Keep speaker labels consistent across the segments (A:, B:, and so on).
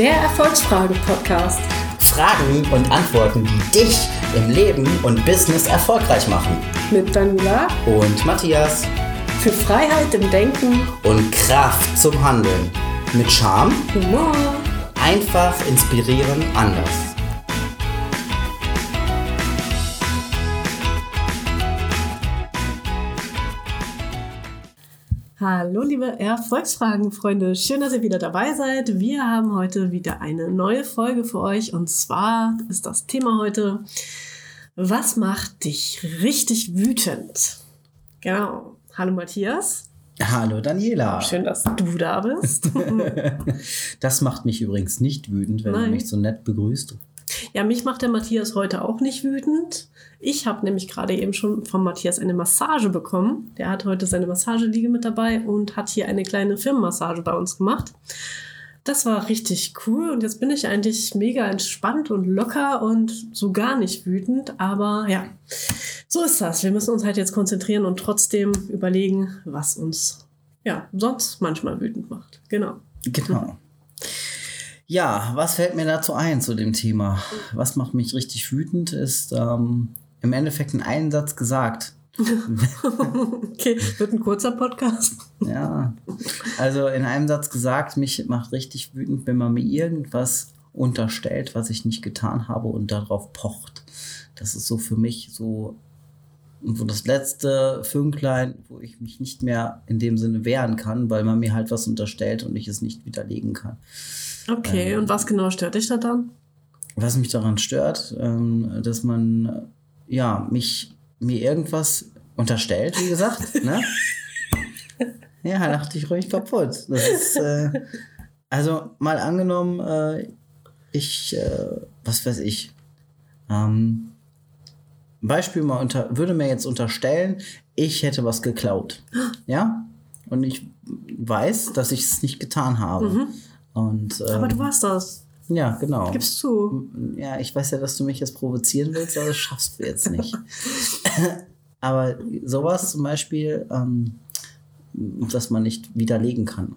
A: Der Erfolgsfrage-Podcast.
B: Fragen und Antworten, die dich im Leben und Business erfolgreich machen.
A: Mit Daniela
B: Und Matthias.
A: für Freiheit im Denken,
B: Und Kraft zum Handeln. Mit Charme,
A: Humor.
B: einfach inspirieren, anders.
A: Hallo, liebe Erfolgsfragen-Freunde. Schön, dass ihr wieder dabei seid. Wir haben heute wieder eine neue Folge für euch. Und zwar ist das Thema heute, was macht dich richtig wütend? Genau. Hallo, Matthias.
B: Hallo Daniela.
A: Schön, dass du da bist.
B: Das macht mich übrigens nicht wütend, wenn
A: Nein.
B: du mich so nett begrüßt.
A: Ja, mich macht der Matthias heute auch nicht wütend. Ich habe nämlich gerade eben schon von Matthias eine Massage bekommen. Der hat heute seine Massageliege mit dabei und hat hier eine kleine Firmenmassage bei uns gemacht. Das war richtig cool und jetzt bin ich eigentlich mega entspannt und locker und so gar nicht wütend. Aber ja, so ist das. Wir müssen uns halt jetzt konzentrieren und trotzdem überlegen, was uns ja sonst manchmal wütend macht. Genau.
B: Genau. Ja, was fällt mir dazu ein zu dem Thema? Was macht mich richtig wütend, ist ähm, im Endeffekt in einem Satz gesagt.
A: Okay, wird ein kurzer Podcast.
B: Ja, also in einem Satz gesagt, mich macht richtig wütend, wenn man mir irgendwas unterstellt, was ich nicht getan habe und darauf pocht. Das ist so für mich so, so das letzte Fünklein, wo ich mich nicht mehr in dem Sinne wehren kann, weil man mir halt was unterstellt und ich es nicht widerlegen kann.
A: Okay, und was genau stört dich da dann?
B: Was mich daran stört, ähm, dass man ja mich mir irgendwas unterstellt, wie gesagt, ne? Ja, dachte ich ruhig kaputt. Das ist, äh, also mal angenommen, äh, ich, äh, was weiß ich, ähm, Beispiel mal unter, würde mir jetzt unterstellen, ich hätte was geklaut. Ja? Und ich weiß, dass ich es nicht getan habe. Und, ähm,
A: Aber du warst das.
B: ja, genau.
A: Gibst zu.
B: Ja, ich weiß ja, dass du mich jetzt provozieren willst, aber das schaffst du jetzt nicht. aber sowas zum Beispiel, ähm, dass man nicht widerlegen kann.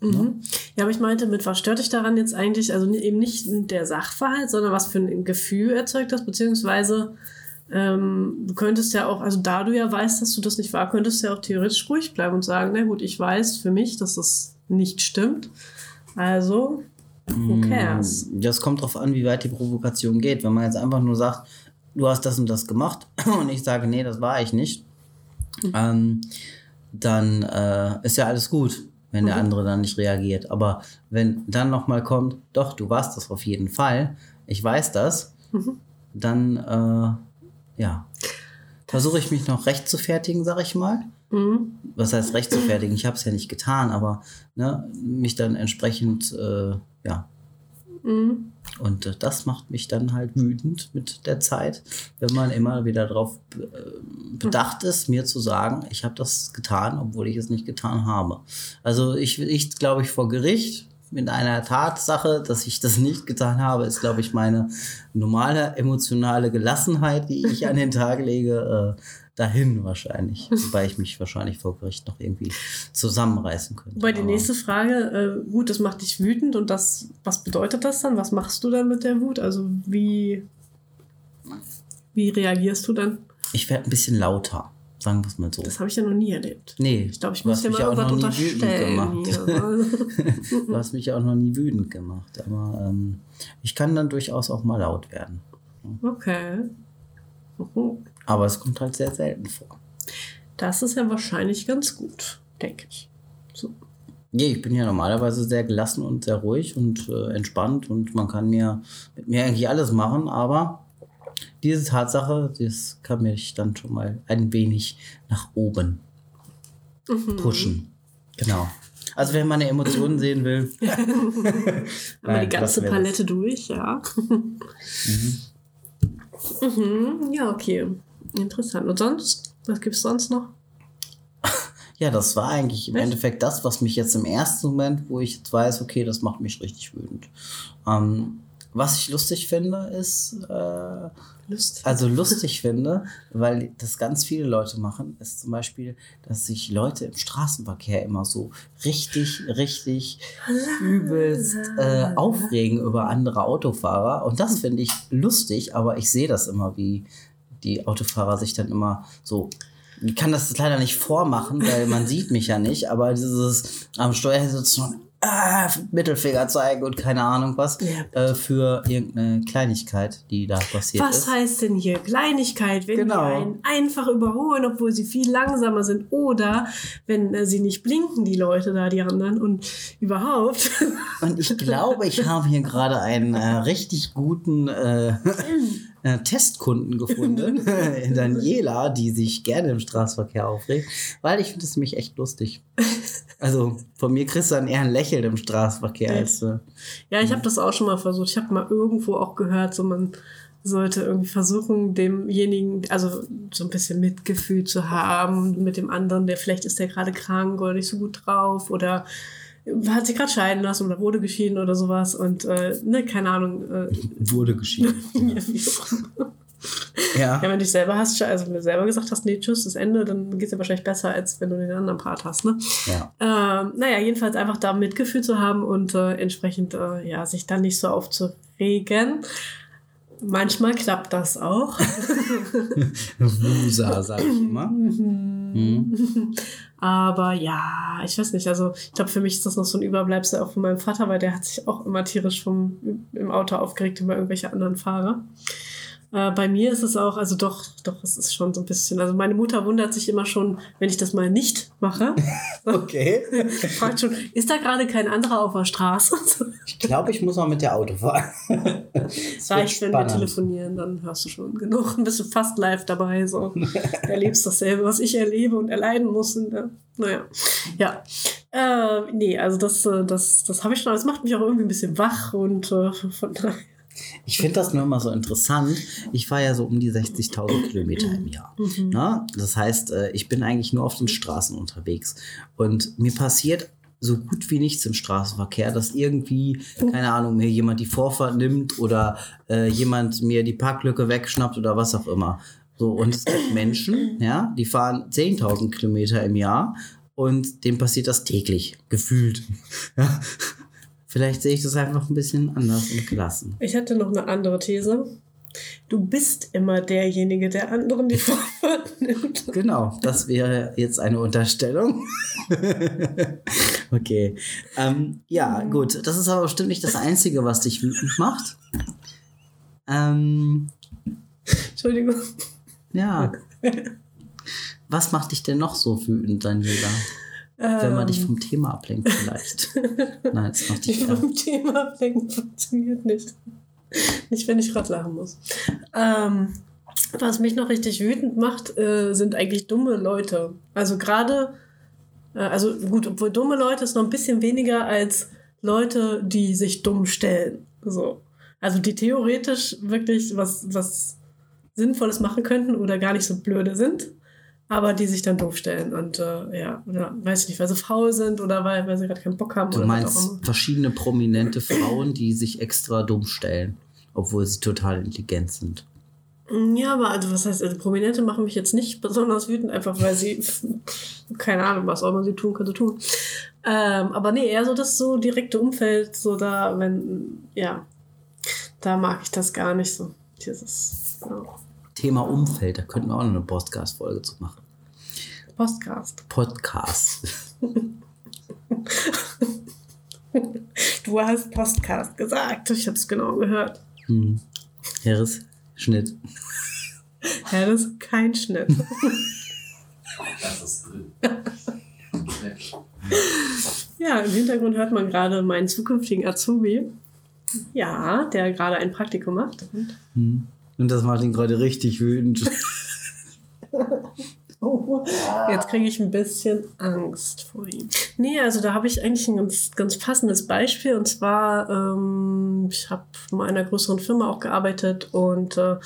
A: Mhm. Ja, aber ich meinte, mit was stört dich daran jetzt eigentlich? Also eben nicht der Sachverhalt, sondern was für ein Gefühl erzeugt das, beziehungsweise ähm, du könntest ja auch, also da du ja weißt, dass du das nicht war, könntest du ja auch theoretisch ruhig bleiben und sagen, na gut, ich weiß für mich, dass das nicht stimmt. Also, who cares?
B: Das kommt darauf an, wie weit die Provokation geht. Wenn man jetzt einfach nur sagt, du hast das und das gemacht und ich sage, nee, das war ich nicht, ähm, dann äh, ist ja alles gut, wenn der andere dann nicht reagiert. Aber wenn dann nochmal kommt, doch, du warst das auf jeden Fall, ich weiß das, dann äh, ja, versuche ich mich noch recht zu fertigen, sag ich mal.
A: Mhm.
B: Was heißt recht zu fertigen? Ich habe es ja nicht getan, aber ne, mich dann entsprechend, äh, ja,
A: Mhm.
B: und äh, das macht mich dann halt wütend mit der Zeit, wenn man immer wieder darauf äh, bedacht ist, mir zu sagen, ich habe das getan, obwohl ich es nicht getan habe. Also ich, ich glaube ich vor Gericht mit einer Tatsache, dass ich das nicht getan habe, ist glaube ich meine normale emotionale Gelassenheit, die ich an den Tag lege, äh, dahin wahrscheinlich. Wobei ich mich wahrscheinlich vor Gericht noch irgendwie zusammenreißen könnte.
A: Wobei die nächste Frage, äh, gut, das macht dich wütend und das, was bedeutet das dann? Was machst du dann mit der Wut? Also wie, wie reagierst du dann?
B: Ich werde ein bisschen lauter, sagen wir es mal so.
A: Das habe ich ja noch nie erlebt.
B: Nee,
A: Ich glaube, ich muss dir mal
B: auch noch
A: irgendwas unterstellen.
B: du hast mich auch noch nie wütend gemacht. Aber ähm, ich kann dann durchaus auch mal laut werden.
A: okay. Mhm.
B: Aber es kommt halt sehr selten vor.
A: Das ist ja wahrscheinlich ganz gut, denke ich. So.
B: Nee, ich bin ja normalerweise sehr gelassen und sehr ruhig und äh, entspannt und man kann mir mit mir eigentlich alles machen, aber diese Tatsache, das kann mich dann schon mal ein wenig nach oben pushen. Genau. Also wenn man Emotionen sehen will,
A: Aber
B: Nein,
A: die ganze
B: wir das.
A: Palette durch, ja. Mhm. Ja, okay. Interessant. Und sonst? Was gibt's sonst noch?
B: Ja, das war eigentlich im? Endeffekt das, was mich jetzt im ersten Moment, wo ich jetzt weiß, okay, das macht mich richtig wütend. Ähm, was ich lustig finde, ist, äh,
A: Lustig.
B: also lustig finde, weil das ganz viele Leute machen, ist zum Beispiel, dass sich Leute im Straßenverkehr immer so richtig, richtig übelst äh, aufregen über andere Autofahrer. Und das finde ich lustig, aber ich sehe das immer, wie die Autofahrer sich dann immer so. Ich kann das leider nicht vormachen, weil man sieht mich ja nicht, aber dieses am Steuer sitzen ah, Mittelfinger zeigen und keine Ahnung was
A: Ja.
B: äh, für irgendeine Kleinigkeit, die da passiert
A: Was
B: ist.
A: heißt denn hier Kleinigkeit, wenn
B: Genau.
A: die einen einfach überholen, obwohl sie viel langsamer sind oder wenn äh, sie nicht blinken, die Leute da, die anderen und überhaupt.
B: Und ich glaube, ich habe hier gerade einen äh, richtig guten äh, äh, Testkunden gefunden Daniela, die sich gerne im Straßenverkehr aufregt, weil ich finde es nämlich echt lustig. Also von mir kriegst du dann eher ein Lächeln im Straßenverkehr als äh,
A: ja, ich habe das auch schon mal versucht. Ich habe mal irgendwo auch gehört, so man sollte irgendwie versuchen, demjenigen, also so ein bisschen Mitgefühl zu haben mit dem anderen, der vielleicht ist der gerade krank oder nicht so gut drauf oder hat sich gerade scheiden lassen oder wurde geschieden oder sowas und äh, ne, keine Ahnung. Äh,
B: wurde geschieden.
A: ja, wie auch immer.
B: Ja.
A: Wenn du dich selber hast, also wenn du selber gesagt hast, nee, tschüss, das Ende, dann geht es ja wahrscheinlich besser, als wenn du den anderen Part hast, ne?
B: ja.
A: Ähm, naja, jedenfalls einfach da Mitgefühl zu haben und äh, entsprechend, äh, ja, sich dann nicht so aufzuregen. Manchmal klappt das auch.
B: Wusa, sag ich immer. Mhm.
A: Aber ja, ich weiß nicht. Also, ich glaube, für mich ist das noch so ein Überbleibsel auch von meinem Vater, weil der hat sich auch immer tierisch vom, im Auto aufgeregt über irgendwelche anderen Fahrer. Äh, bei mir ist es auch, also doch, doch, es ist schon so ein bisschen. Also, meine Mutter wundert sich immer schon, wenn ich das mal nicht mache.
B: Okay.
A: Fragt schon, ist da gerade kein anderer auf der Straße?
B: Ich glaube, ich muss mal mit der Auto fahren.
A: Reicht, wenn wir telefonieren, dann hörst du schon genug. Bist du fast live dabei. So. Erlebst dasselbe, was ich erlebe und erleiden muss. Und, äh, naja, ja. Äh, nee, also das, äh, das, das habe ich schon. Das macht mich auch irgendwie ein bisschen wach und äh, von daher.
B: Ich finde das nur immer so interessant. Ich fahre ja so um die 60.000 Kilometer im Jahr. Na? Das heißt, äh, ich bin eigentlich nur auf den Straßen unterwegs. Und mir passiert so gut wie nichts im Straßenverkehr, dass irgendwie, keine Ahnung, mir jemand die Vorfahrt nimmt oder äh, jemand mir die Parklücke wegschnappt oder was auch immer. So, und es gibt Menschen, ja, die fahren 10.000 Kilometer im Jahr und dem passiert das täglich, gefühlt. Ja. Vielleicht sehe ich das einfach ein bisschen anders und gelassen.
A: Ich hätte noch eine andere These. Du bist immer derjenige, der anderen die Vorfahrt nimmt.
B: Genau, das wäre jetzt eine Unterstellung. okay. Ähm, ja, gut. Das ist aber bestimmt nicht das Einzige, was dich wütend macht. Ähm,
A: Entschuldigung.
B: ja. Was macht dich denn noch so wütend, Daniela? Wenn man dich vom Thema ablenkt, vielleicht. Nein, das macht dich
A: beim Thema ablenken funktioniert nicht. Nicht, wenn ich gerade lachen muss. Ähm, was mich noch richtig wütend macht, äh, sind eigentlich dumme Leute. Also gerade, äh, also gut, obwohl dumme Leute ist noch ein bisschen weniger als Leute, die sich dumm stellen. So. Also die theoretisch wirklich was, was Sinnvolles machen könnten oder gar nicht so blöde sind, aber die sich dann doof stellen. Und äh, ja, oder weiß ich nicht, weil sie faul sind oder weil, weil sie gerade keinen Bock haben.
B: Du meinst verschiedene prominente Frauen, die sich extra dumm stellen, obwohl sie total intelligent sind.
A: Ja, aber also was heißt, also Prominente machen mich jetzt nicht besonders wütend, einfach weil sie, keine Ahnung, was auch immer sie tun, können sie tun. Ähm, aber nee, eher so das so direkte Umfeld, so da, wenn, ja, da mag ich das gar nicht so. Dieses ja,
B: Thema Umfeld, da könnten wir auch noch eine Podcast-Folge zu machen.
A: Postcast.
B: Podcast.
A: Du hast Postcast gesagt, ich hab's genau gehört.
B: Hm. Heeres Schnitt.
A: Ist kein Schnitt.
C: Das ist drin.
A: Ja, im Hintergrund hört man gerade meinen zukünftigen Azubi. Ja, der gerade ein Praktikum macht. Und
B: Hm. Und das macht ihn gerade richtig wütend.
A: Oh, jetzt kriege ich ein bisschen Angst vor ihm. Nee, also da habe ich eigentlich ein ganz, ganz passendes Beispiel. Und zwar, ähm, ich habe mal in einer größeren Firma auch gearbeitet und äh,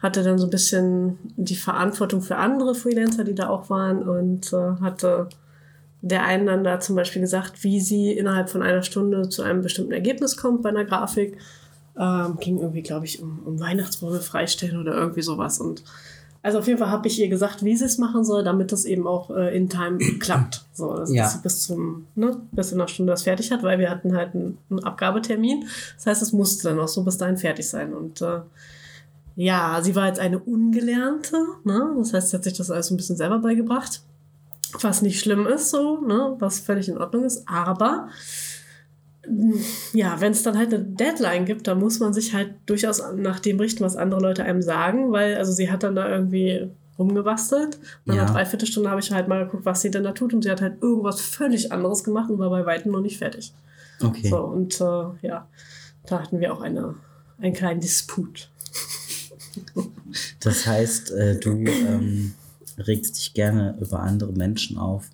A: hatte dann so ein bisschen die Verantwortung für andere Freelancer, die da auch waren. Und äh, hatte der einen dann da zum Beispiel gesagt, wie sie innerhalb von einer Stunde zu einem bestimmten Ergebnis kommt bei einer Grafik. Ähm, ging irgendwie, glaube ich, um, um Weihnachtsbäume freistellen oder irgendwie sowas. Und also auf jeden Fall habe ich ihr gesagt, wie sie es machen soll, damit das eben auch äh, in Time klappt. So, dass,
B: Ja.
A: sie bis zum, ne, bis in einer Stunde das fertig hat, weil wir hatten halt einen, einen Abgabetermin. Das heißt, es musste dann auch so bis dahin fertig sein. Und äh, ja, sie war jetzt eine Ungelernte, ne? Das heißt, sie hat sich das alles ein bisschen selber beigebracht. Was nicht schlimm ist, so, ne? Was völlig in Ordnung ist. Aber ja, wenn es dann halt eine Deadline gibt, dann muss man sich halt durchaus nach dem richten, was andere Leute einem sagen, weil, also sie hat dann da irgendwie rumgebastelt. Nach
B: Ja.
A: einer Dreiviertelstunde habe ich halt mal geguckt, was sie denn da tut und sie hat halt irgendwas völlig anderes gemacht und war bei Weitem noch nicht fertig.
B: Okay.
A: So, und äh, ja, da hatten wir auch eine, einen kleinen Disput.
B: Das heißt, äh, du ähm, regst dich gerne über andere Menschen auf,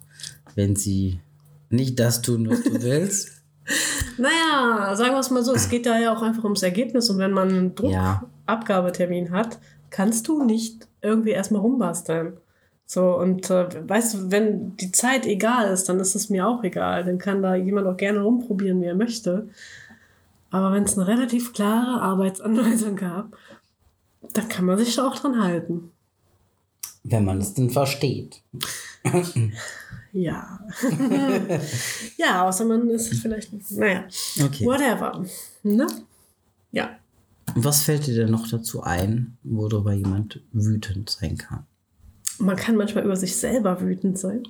B: wenn sie nicht das tun, was du willst.
A: Naja, sagen wir es mal so, es geht da ja auch einfach ums Ergebnis und wenn man einen
B: Ja.
A: Druckabgabetermin hat, kannst du nicht irgendwie erstmal rumbasteln. So, und äh, weißt du, wenn die Zeit egal ist, dann ist es mir auch egal. Dann kann da jemand auch gerne rumprobieren, wie er möchte. Aber wenn es eine relativ klare Arbeitsanweisung gab, dann kann man sich da auch dran halten.
B: Wenn man es denn versteht.
A: Ja. ja, außer man ist vielleicht, naja,
B: Okay.
A: whatever. Ne? Ja.
B: Was fällt dir denn noch dazu ein, worüber jemand wütend sein kann?
A: Man kann manchmal über sich selber wütend sein,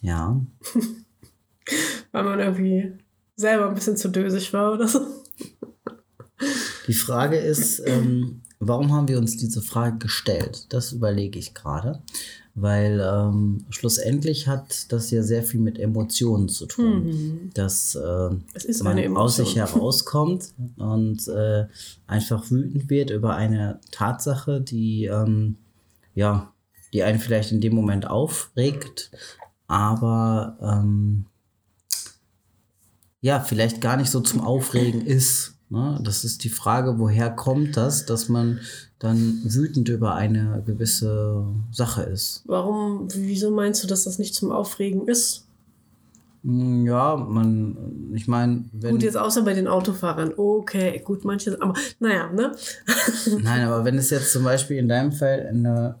B: Ja.
A: weil man irgendwie selber ein bisschen zu dösig war oder so.
B: Die Frage ist, ähm, warum haben wir uns diese Frage gestellt? Das überlege ich gerade, weil ähm, schlussendlich hat das ja sehr viel mit Emotionen zu tun, dass äh, man aus sich herauskommt und äh, einfach wütend wird über eine Tatsache, die ähm, ja, die einen vielleicht in dem Moment aufregt, aber ähm, ja, vielleicht gar nicht so zum Aufregen ist. Ne? Das ist die Frage, woher kommt das, dass man dann wütend über eine gewisse Sache ist.
A: Warum, wieso meinst du, dass das nicht zum Aufregen ist?
B: Hm, Ja, man, ich meine, wenn,
A: Gut, jetzt außer bei den Autofahrern. Okay, gut, manche, aber naja, ne?
B: nein, aber wenn es jetzt zum Beispiel in deinem Fall eine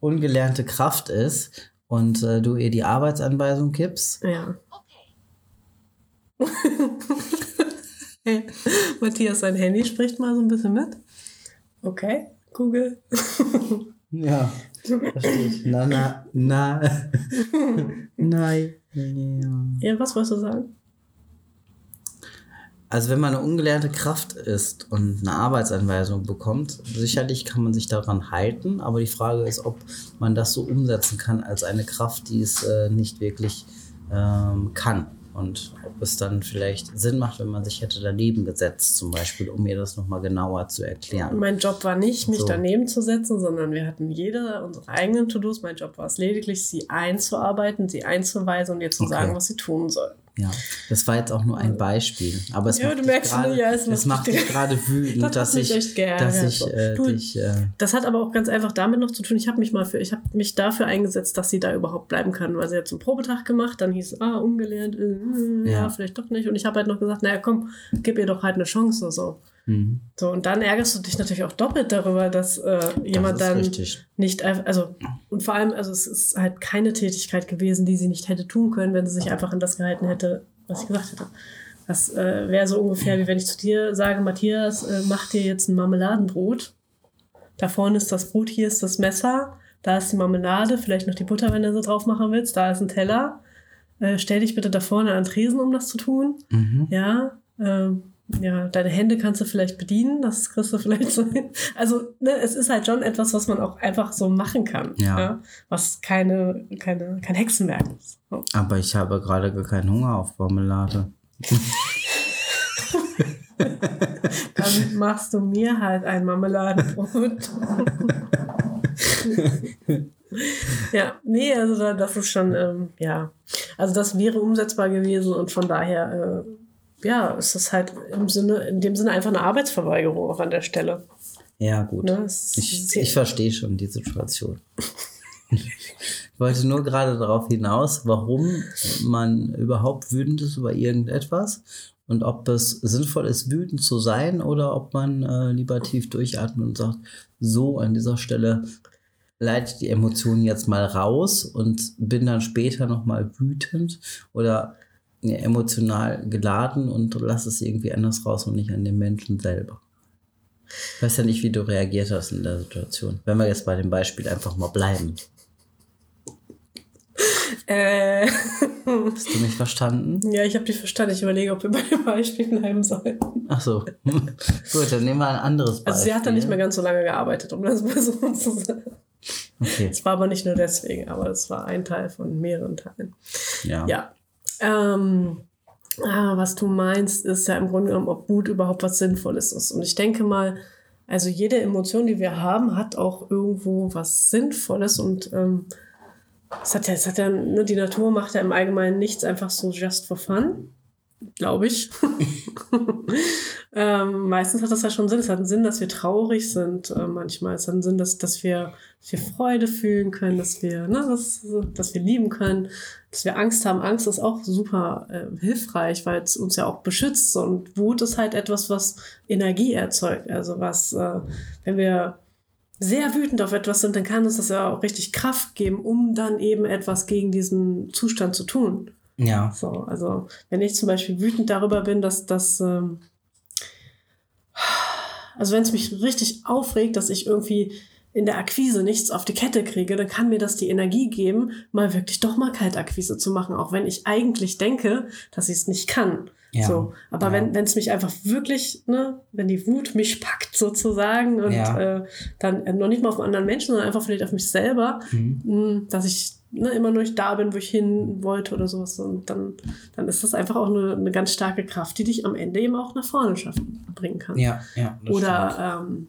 B: ungelernte Kraft ist und äh, du ihr die Arbeitsanweisung gibst,
A: Ja. Matthias, sein Handy spricht mal so ein bisschen mit. Okay, Google.
B: ja, verstehe ich. Na, na, na, nein, ja.
A: Ja, was wolltest du sagen?
B: Also wenn man eine ungelernte Kraft ist und eine Arbeitsanweisung bekommt, sicherlich kann man sich daran halten, aber die Frage ist, ob man das so umsetzen kann als eine Kraft, die es äh, nicht wirklich ähm, kann. Und ob es dann vielleicht Sinn macht, wenn man sich hätte daneben gesetzt, zum Beispiel, um mir das nochmal genauer zu erklären.
A: Mein Job war nicht, mich
B: So.
A: daneben zu setzen, sondern wir hatten jede unsere eigenen To-Dos. Mein Job war es lediglich, sie einzuarbeiten, sie einzuweisen und ihr zu
B: Okay.
A: sagen, was sie tun soll.
B: Ja, das war jetzt auch nur ein Beispiel. Aber es
A: Ja,
B: macht
A: du merkst,
B: gerade,
A: ne, ja, es
B: es
A: macht dich-
B: gerade wütend,
A: Das
B: dass ich,
A: echt geärgert,
B: dass ich
A: so.
B: äh,
A: Du-
B: dich, äh,
A: Das hat aber auch ganz einfach damit noch zu tun, ich habe mich mal für, ich habe mich dafür eingesetzt, dass sie da überhaupt bleiben kann, weil sie hat zum Probetag gemacht, dann hieß es, ah, ungelernt, äh, äh, ja.
B: Ja.
A: vielleicht doch nicht. Und ich habe halt noch gesagt, naja, komm, gib ihr doch halt eine Chance so.
B: Mhm.
A: So, und dann ärgerst du dich natürlich auch doppelt darüber, dass äh, jemand
B: ist
A: dann
B: richtig.
A: nicht einfach, also, und vor allem, also es ist halt keine Tätigkeit gewesen, die sie nicht hätte tun können, wenn sie sich einfach an das gehalten hätte, was ich gesagt hätte. Das äh, wäre so ungefähr, wie wenn ich zu dir sage, Matthias, äh, mach dir jetzt ein Marmeladenbrot. Da vorne ist das Brot, hier ist das Messer, da ist die Marmelade, vielleicht noch die Butter, wenn du sie drauf machen willst, da ist ein Teller. Äh, stell dich bitte da vorne an den Tresen, um das zu tun.
B: Mhm.
A: Ja, ähm, ja, deine Hände kannst du vielleicht bedienen, das kriegst du vielleicht so hin. Also, ne, es ist halt schon etwas, was man auch einfach so machen kann.
B: Ja.
A: was keine, keine, kein Hexenwerk ist. So.
B: Aber ich habe gerade gar keinen Hunger auf Marmelade.
A: Dann machst du mir halt ein Marmeladenbrot. ja, nee, also da- das ist schon, ähm, ja. Also das wäre umsetzbar gewesen und von daher, äh, ja, ist das halt im Sinne, in dem Sinne einfach eine Arbeitsverweigerung auch an der Stelle.
B: Ja, gut.
A: Ne? Es
B: Ich,
A: ist-
B: ich verstehe schon die Situation. ich wollte nur gerade darauf hinaus, warum man überhaupt wütend ist über irgendetwas. und ob es sinnvoll ist, wütend zu sein oder ob man äh, lieber tief durchatmet und sagt, so an dieser Stelle leite die Emotionen jetzt mal raus und bin dann später nochmal wütend oder emotional geladen und lass es irgendwie anders raus und nicht an den Menschen selber. Ich weiß ja nicht, wie du reagiert hast in der Situation. Wenn wir jetzt bei dem Beispiel einfach mal bleiben.
A: Äh,
B: Hast du mich verstanden?
A: ja, ich habe dich verstanden. Ich überlege, ob wir bei dem Beispiel bleiben sollen.
B: Ach so. Gut, dann nehmen wir ein anderes Beispiel.
A: Also sie hat da nicht mehr ganz so lange gearbeitet, um das mal so zu sagen.
B: Okay.
A: Es war aber nicht nur deswegen, aber es war ein Teil von mehreren Teilen.
B: Ja.
A: Ja. Ähm, ah, was du meinst, ist ja im Grunde genommen, ob Wut überhaupt was Sinnvolles ist. Und ich denke mal, also jede Emotion, die wir haben, hat auch irgendwo was Sinnvolles und ähm, es hat ja, es hat ja, ne, die Natur macht ja im Allgemeinen nichts einfach so just for fun, glaube ich. ähm, meistens hat das ja schon Sinn. Es hat einen Sinn, dass wir traurig sind äh, manchmal. Es hat einen Sinn, dass, dass, wir, dass wir Freude fühlen können, dass wir, ne, dass, dass wir lieben können, dass wir Angst haben. Angst ist auch super äh, hilfreich, weil es uns ja auch beschützt. Und Wut ist halt etwas, was Energie erzeugt. Also was, äh, wenn wir sehr wütend auf etwas sind, dann kann uns das ja auch richtig Kraft geben, um dann eben etwas gegen diesen Zustand zu tun.
B: Ja.
A: So, also wenn ich zum Beispiel wütend darüber bin, dass das, ähm, also wenn es mich richtig aufregt, dass ich irgendwie in der Akquise nichts auf die Kette kriege, dann kann mir das die Energie geben, mal wirklich doch mal Kaltakquise zu machen, auch wenn ich eigentlich denke, dass ich es nicht kann.
B: Ja.
A: So, aber
B: Ja.
A: wenn wenn es mich einfach wirklich, ne, wenn die Wut mich packt sozusagen und
B: Ja.
A: äh, dann äh, noch nicht mal auf einen anderen Menschen, sondern einfach vielleicht auf mich selber,
B: Mhm.
A: mh, dass ich ne, immer noch nicht da bin, wo ich hin wollte oder sowas. Und dann, dann ist das einfach auch eine, eine ganz starke Kraft, die dich am Ende eben auch nach vorne schaffen, bringen kann.
B: Ja, ja.
A: Oder ähm,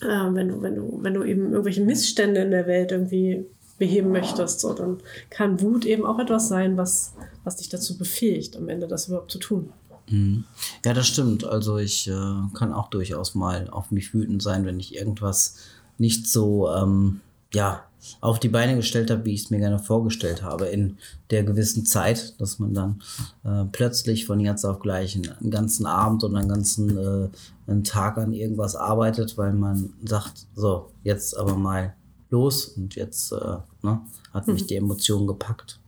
A: äh, wenn, du, wenn, du, wenn du eben irgendwelche Missstände in der Welt irgendwie beheben möchtest, so, dann kann Wut eben auch etwas sein, was, was dich dazu befähigt, am Ende das überhaupt zu tun.
B: Mhm. Ja, das stimmt. Also ich äh, kann auch durchaus mal auf mich wütend sein, wenn ich irgendwas nicht so ähm, ja, auf die Beine gestellt habe, wie ich es mir gerne vorgestellt habe, in der gewissen Zeit, dass man dann äh, plötzlich von jetzt auf gleich einen, ganzen Abend oder einen ganzen äh, einen Tag an irgendwas arbeitet, weil man sagt, so, jetzt aber mal los und jetzt äh, ne, hat mich die Emotion gepackt.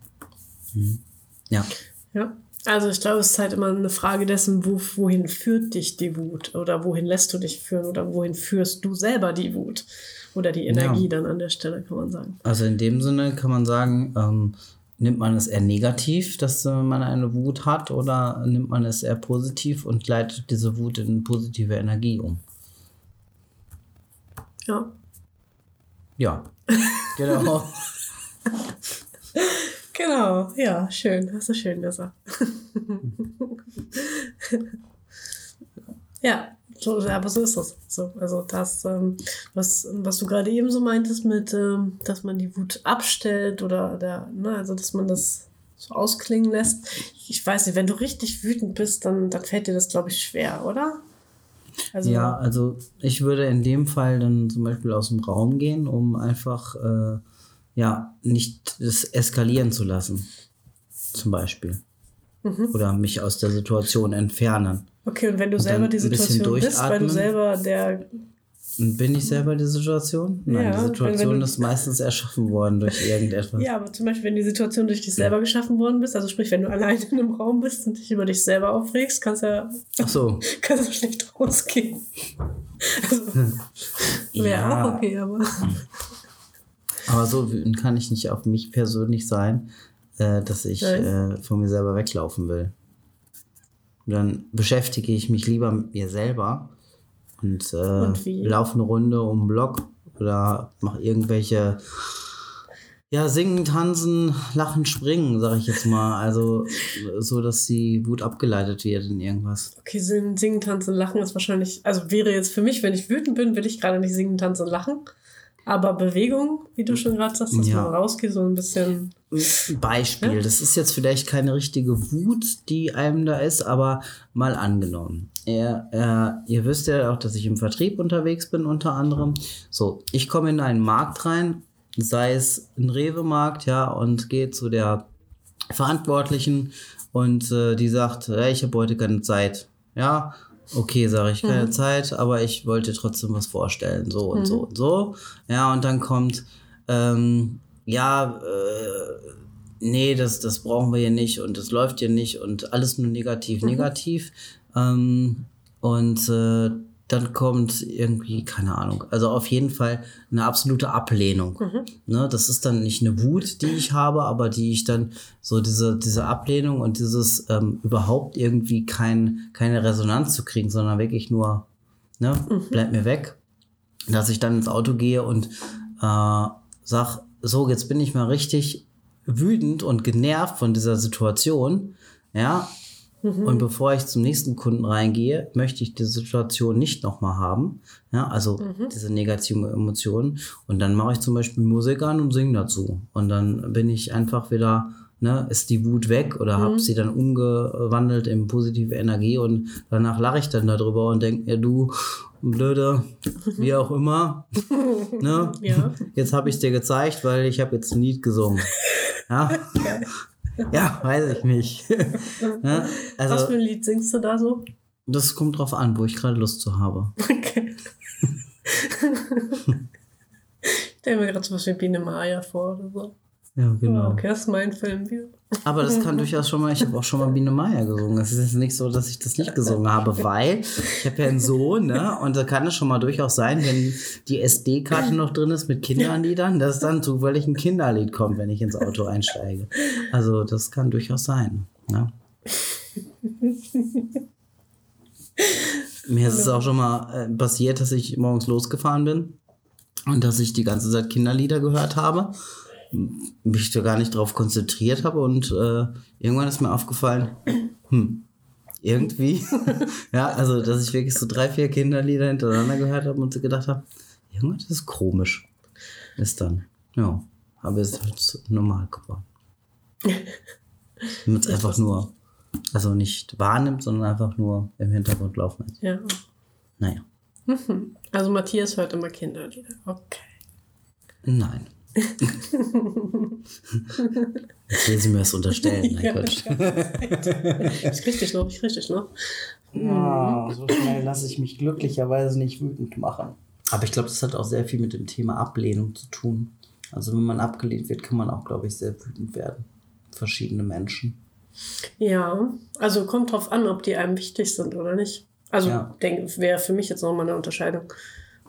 B: Mhm. Ja.
A: Ja. Also ich glaube, es ist halt immer eine Frage dessen, wo, wohin führt dich die Wut oder wohin lässt du dich führen oder wohin führst du selber die Wut oder die Energie dann an der Stelle, kann man sagen.
B: Also in dem Sinne kann man sagen, ähm, nimmt man es eher negativ, dass äh, man eine Wut hat, oder nimmt man es eher positiv und leitet diese Wut in positive Energie um?
A: Ja.
B: Ja, genau.
A: Genau, ja, schön, hast du schön gesagt. ja, so, aber so ist das. So, also das, ähm, was, was du gerade eben so meintest mit, ähm, dass man die Wut abstellt oder, oder ne, also dass man das so ausklingen lässt. Ich weiß nicht, wenn du richtig wütend bist, dann, dann fällt dir das, glaube ich, schwer, oder? Also,
B: ja, also ich würde in dem Fall dann zum Beispiel aus dem Raum gehen, um einfach äh, ja nicht es eskalieren zu lassen. Zum Beispiel. Oder mich aus der Situation entfernen.
A: Okay, und wenn du
B: Und
A: selber die Situation bist, weil du selber der
B: Bin ich selber die Situation? Nein,
A: Ja,
B: die
A: wenn-
B: Situation
A: wenn du-
B: ist meistens erschaffen worden durch irgendetwas.
A: Ja, aber zum Beispiel, wenn die Situation durch dich selber geschaffen worden bist, also sprich, wenn du alleine in einem Raum bist und dich über dich selber aufregst, kannst ja
B: Ach so.
A: kannst du schlecht rausgehen. Also, wäre
B: Ja.
A: auch okay, aber.
B: Aber so wütend kann ich nicht auf mich persönlich sein, äh, dass ich äh, von mir selber weglaufen will. Und dann beschäftige ich mich lieber mit mir selber und, äh,
A: Und
B: laufe eine Runde um den Block oder mache irgendwelche ja, singen, tanzen, lachen, springen, sag ich jetzt mal. Also so, dass die Wut abgeleitet wird in irgendwas.
A: Okay, singen, singen, tanzen, lachen ist wahrscheinlich, also wäre jetzt für mich, wenn ich wütend bin, will ich gerade nicht singen, tanzen, lachen. Aber Bewegung, wie du schon gerade sagst, dass
B: Ja.
A: man rausgeht, so ein bisschen.
B: Beispiel.
A: Ja?
B: Das ist jetzt vielleicht keine richtige Wut, die einem da ist, aber mal angenommen. Er, er, ihr wisst ja auch, dass ich im Vertrieb unterwegs bin, unter anderem. So, ich komme in einen Markt rein, sei es ein Rewe-Markt, ja, und gehe zu der Verantwortlichen und äh, die sagt, hey, ich habe heute keine Zeit. Ja, okay, sage ich, keine Zeit, aber ich wollte trotzdem was vorstellen, so und so und so. Ja, und dann kommt, ähm, ja, äh, nee, das, das brauchen wir hier nicht und das läuft hier nicht und alles nur negativ, negativ. Ähm, und äh, dann kommt irgendwie, keine Ahnung, also auf jeden Fall eine absolute Ablehnung. Ne, das ist dann nicht eine Wut, die ich habe, aber die ich dann so diese, diese Ablehnung und dieses ähm, überhaupt irgendwie kein, keine Resonanz zu kriegen, sondern wirklich nur, ne, bleib mir weg, dass ich dann ins Auto gehe und äh, sag, so, jetzt bin ich mal richtig wütend und genervt von dieser Situation, ja, und bevor ich zum nächsten Kunden reingehe, möchte ich diese Situation nicht nochmal haben. Ja, also diese negativen Emotionen. Und dann mache ich zum Beispiel Musik an und singe dazu. Und dann bin ich einfach wieder, ne, ist die Wut weg oder habe sie dann umgewandelt in positive Energie und danach lache ich dann darüber und denke mir, du blöde, wie auch immer. ne?
A: Ja.
B: Jetzt habe ich dir gezeigt, weil ich habe jetzt ein Lied gesungen. Ja. Ja, weiß ich nicht. ja,
A: Was
B: also,
A: für ein Lied singst du da so?
B: das kommt drauf an, wo ich gerade Lust zu habe.
A: Okay. ich stell mir gerade so was wie Biene Maya vor oder so.
B: Ja,
A: Oh,
B: genau.
A: okay, das ist mein Film.
B: Aber das kann durchaus schon mal, ich habe auch schon mal Biene Meier gesungen. Es ist jetzt nicht so, dass ich das nicht gesungen habe, weil ich habe ja einen Sohn, ne? Und da kann es schon mal durchaus sein, wenn die SD-Karte noch drin ist mit Kinderliedern, dass dann zufällig ein Kinderlied kommt, wenn ich ins Auto einsteige. Also das kann durchaus sein. Ne? Mir ist es auch schon mal äh, passiert, dass ich morgens losgefahren bin und dass ich die ganze Zeit Kinderlieder gehört habe mich da gar nicht drauf konzentriert habe und äh, irgendwann ist mir aufgefallen, hm, irgendwie, ja, also dass ich wirklich so drei, vier Kinderlieder hintereinander gehört habe und so gedacht habe, irgendwas ist komisch. Ist dann, ja, aber es ist halt normal geworden. Wenn man es einfach nur, also nicht wahrnimmt, sondern einfach nur im Hintergrund laufen lässt.
A: Ja.
B: Naja,
A: Also Matthias hört immer Kinderlieder. Okay.
B: nein. Jetzt will sie mir das unterstellen.
A: Ja,
B: Quatsch.
A: Ich krieg dich noch, ich krieg dich noch.
B: Ja, so schnell lasse ich mich glücklicherweise nicht wütend machen. Aber ich glaube, das hat auch sehr viel mit dem Thema Ablehnung zu tun. Also wenn man abgelehnt wird, kann man auch, glaube ich, sehr wütend werden. Verschiedene Menschen.
A: Ja, also kommt drauf an, ob die einem wichtig sind oder nicht. Also
B: Ja.
A: wäre für mich jetzt nochmal eine Unterscheidung.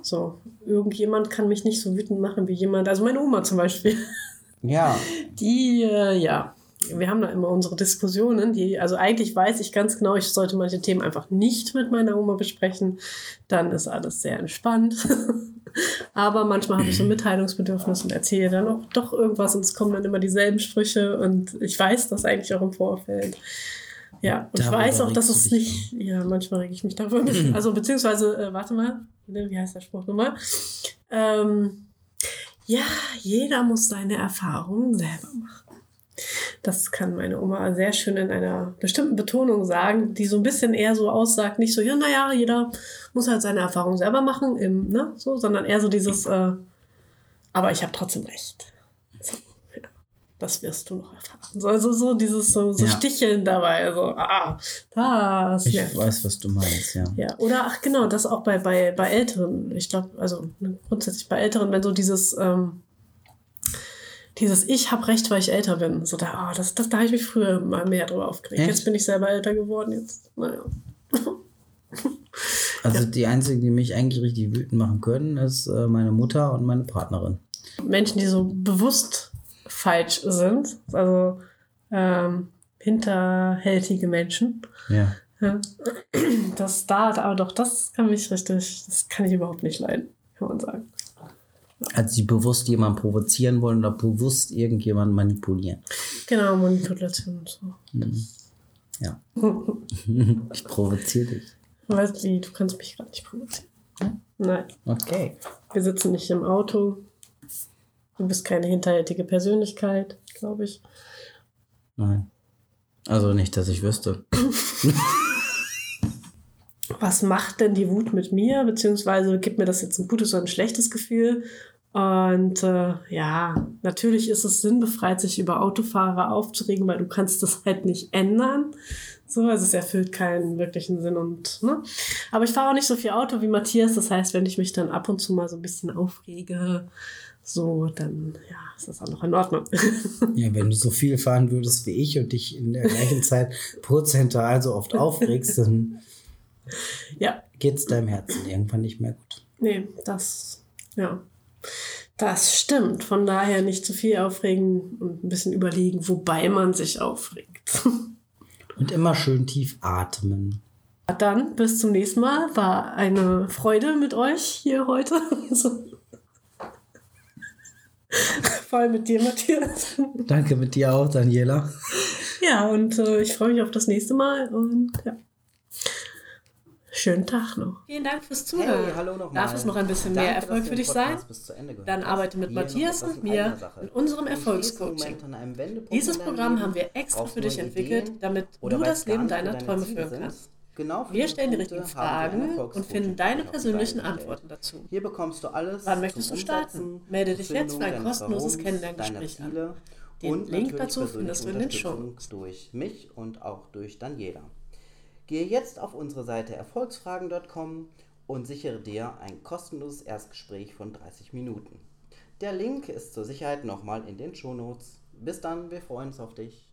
A: So, irgendjemand kann mich nicht so wütend machen wie jemand, also meine Oma zum Beispiel.
B: Ja,
A: Die, äh, ja, wir haben da immer unsere Diskussionen, die, also eigentlich weiß ich ganz genau, ich sollte manche Themen einfach nicht mit meiner Oma besprechen. Dann ist alles sehr entspannt. Aber manchmal habe ich so ein Mitteilungsbedürfnis und erzähle dann auch doch irgendwas und es kommen dann immer dieselben Sprüche und ich weiß das eigentlich auch im Vorfeld. Ja, und ich weiß auch, dass es nicht, ja, manchmal rege ich mich darüber. also, beziehungsweise, äh, warte mal, wie heißt der Spruch nochmal? Ähm, ja, jeder muss seine Erfahrungen selber machen. Das kann meine Oma sehr schön in einer bestimmten Betonung sagen, die so ein bisschen eher so aussagt, nicht so, ja, naja, jeder muss halt seine Erfahrungen selber machen, im, ne, so, sondern eher so dieses, äh, aber ich habe trotzdem recht. Ja, das wirst du noch erfahren. So, also so dieses so, so
B: Ja.
A: Sticheln dabei, so, ah, das.
B: ich
A: ja.
B: weiß, was du meinst, ja.
A: Ja, oder ach genau, das auch bei, bei, bei Älteren. Ich glaube, also ne, grundsätzlich bei Älteren, wenn so dieses, ähm, dieses Ich habe recht, weil ich älter bin. So da, ah, das, das, da habe ich mich früher mal mehr drüber aufgeregt.
B: Echt?
A: Jetzt bin ich selber älter geworden. Jetzt, naja.
B: Also die einzigen, die mich eigentlich richtig wütend machen können, ist äh, meine Mutter und meine Partnerin.
A: Menschen, die so bewusst falsch sind, also ähm, hinterhältige Menschen.
B: Ja.
A: Ja. Das da, aber doch, das kann mich richtig, das kann ich überhaupt nicht leiden, kann man sagen.
B: Also die bewusst jemanden provozieren wollen oder bewusst irgendjemanden manipulieren.
A: Genau, Manipulation und so.
B: Ja. ich provoziere dich.
A: Wesley, du kannst mich gerade nicht provozieren. Nein,
B: Okay.
A: wir sitzen nicht im Auto. Du bist keine hinterhältige Persönlichkeit, glaube ich.
B: Nein. Also nicht, dass ich wüsste.
A: Was macht denn die Wut mit mir? Beziehungsweise gibt mir das jetzt ein gutes oder ein schlechtes Gefühl? Und äh, ja, natürlich ist es sinnbefreit, sich über Autofahrer aufzuregen, weil du kannst das halt nicht ändern. So, also es erfüllt keinen wirklichen Sinn und, ne? Aber ich fahre auch nicht so viel Auto wie Matthias. Das heißt, wenn ich mich dann ab und zu mal so ein bisschen aufrege, so, dann ja, ist das auch noch in Ordnung.
D: Ja, wenn du so viel fahren würdest wie ich und dich in der gleichen Zeit prozentual so oft aufregst, dann
A: ja,
D: geht's deinem Herzen irgendwann nicht mehr gut.
A: nee, das, ja. Das stimmt. Von daher nicht zu viel aufregen und ein bisschen überlegen, wobei man sich aufregt.
D: Und immer schön tief atmen.
A: Dann bis zum nächsten Mal. War eine Freude mit euch hier heute. Allem mit dir, Matthias.
D: Danke mit dir auch, Daniela.
A: Ja, und äh, ich freue mich auf das nächste Mal und ja. Schönen Tag noch. Vielen Dank fürs Zuhören.
B: Hey, hallo nochmal.
A: Darf es noch ein bisschen mehr Erfolg für dich sein? Dann arbeite mit Matthias und mir in unserem Erfolgscoaching. Dieses Programm haben wir extra für dich entwickelt, damit du das Leben deiner Träume führen kannst.
B: Genau
A: Wir stellen die richtigen Fragen und finden deine
B: die
A: persönlichen. Antworten dazu.
B: Hier bekommst du alles.
A: Wann möchtest du starten? Melde dich jetzt für ein kostenloses Kennenlerngespräch an. Den
B: und
A: Link dazu findest du in den Shownotes.
B: durch mich und auch durch Daniela. Gehe jetzt auf unsere Seite erfolgsfragen.com und sichere dir ein kostenloses Erstgespräch von 30 Minuten. Der Link ist zur Sicherheit nochmal in den Shownotes. Bis dann, wir freuen uns auf dich.